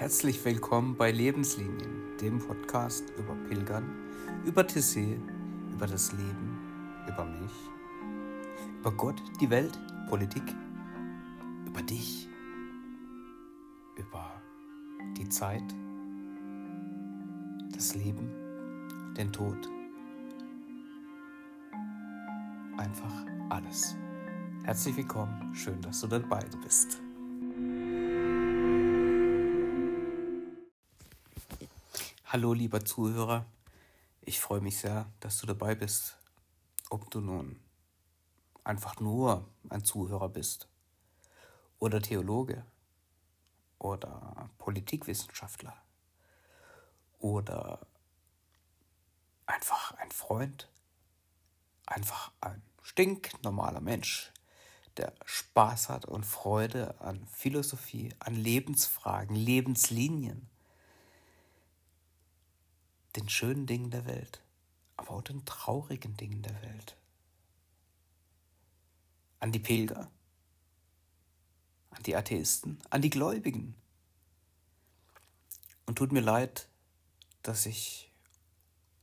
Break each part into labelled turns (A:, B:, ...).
A: Herzlich willkommen bei Lebenslinien, dem Podcast über Pilgern, über Tessé, über das Leben, über mich, über Gott, die Welt, Politik, über dich, über die Zeit, das Leben, den Tod. Einfach alles. Herzlich willkommen, schön, dass du dabei bist. Hallo lieber Zuhörer, ich freue mich sehr, dass du dabei bist. Ob du nun einfach nur ein Zuhörer bist oder Theologe oder Politikwissenschaftler oder einfach ein Freund, einfach ein stinknormaler Mensch, der Spaß hat und Freude an Philosophie, an Lebensfragen, Lebenslinien den schönen Dingen der Welt, aber auch den traurigen Dingen der Welt. An die Pilger, an die Atheisten, an die Gläubigen. Und tut mir leid, dass ich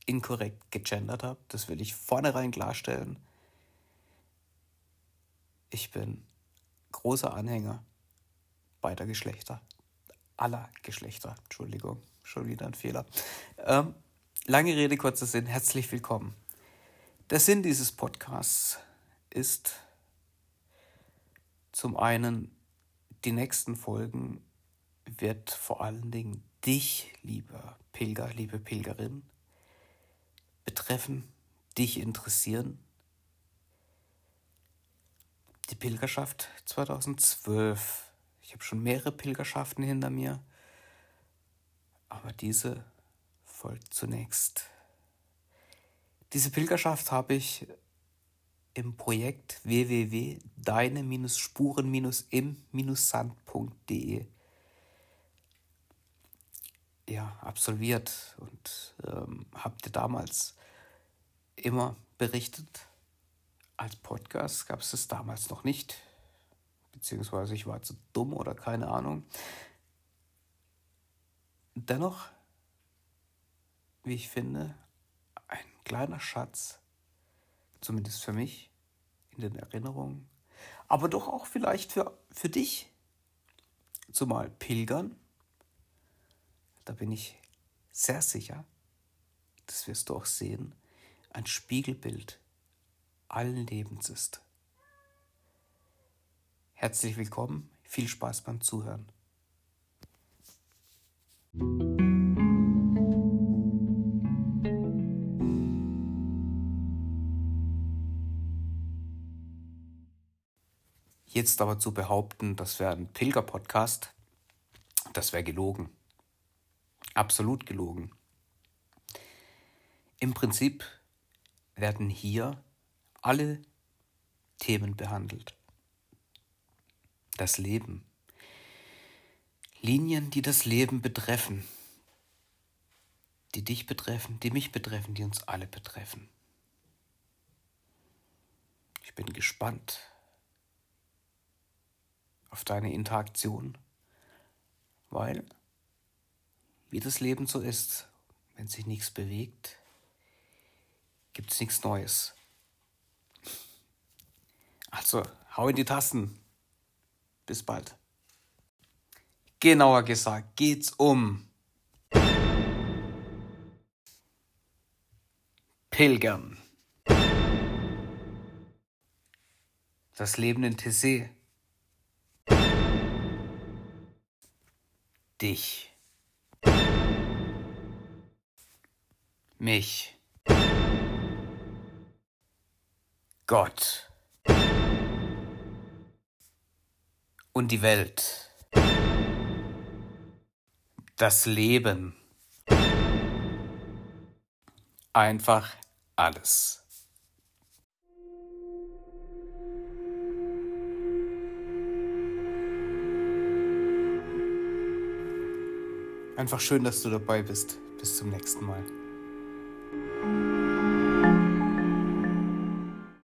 A: inkorrekt gegendert habe, das will ich vornherein klarstellen. Ich bin großer Anhänger beider Geschlechter, aller Geschlechter, Entschuldigung schon wieder ein Fehler. Ähm, lange Rede, kurzer Sinn, herzlich willkommen. Der Sinn dieses Podcasts ist zum einen, die nächsten Folgen wird vor allen Dingen dich, lieber Pilger, liebe Pilgerin, betreffen, dich interessieren. Die Pilgerschaft 2012. Ich habe schon mehrere Pilgerschaften hinter mir. Aber diese folgt zunächst. Diese Pilgerschaft habe ich im Projekt www.deine-spuren-im-sand.de ja, absolviert und ähm, habt ihr damals immer berichtet. Als Podcast gab es das damals noch nicht, beziehungsweise ich war zu dumm oder keine Ahnung. Dennoch, wie ich finde, ein kleiner Schatz, zumindest für mich, in den Erinnerungen, aber doch auch vielleicht für, für dich, zumal Pilgern, da bin ich sehr sicher, das wirst du auch sehen, ein Spiegelbild allen Lebens ist. Herzlich willkommen, viel Spaß beim Zuhören. Jetzt aber zu behaupten, das wäre ein Pilger-Podcast, das wäre gelogen. Absolut gelogen. Im Prinzip werden hier alle Themen behandelt. Das Leben, Linien, die das Leben betreffen, die dich betreffen, die mich betreffen, die uns alle betreffen. Ich bin gespannt auf deine Interaktion, weil, wie das Leben so ist, wenn sich nichts bewegt, gibt es nichts Neues. Also, hau in die Tasten. Bis bald. Genauer gesagt geht's um Pilgern. Das Leben in Tessé. Dich. Mich. Gott. Und die Welt das Leben. Einfach alles. Einfach schön, dass du dabei bist. Bis zum nächsten Mal.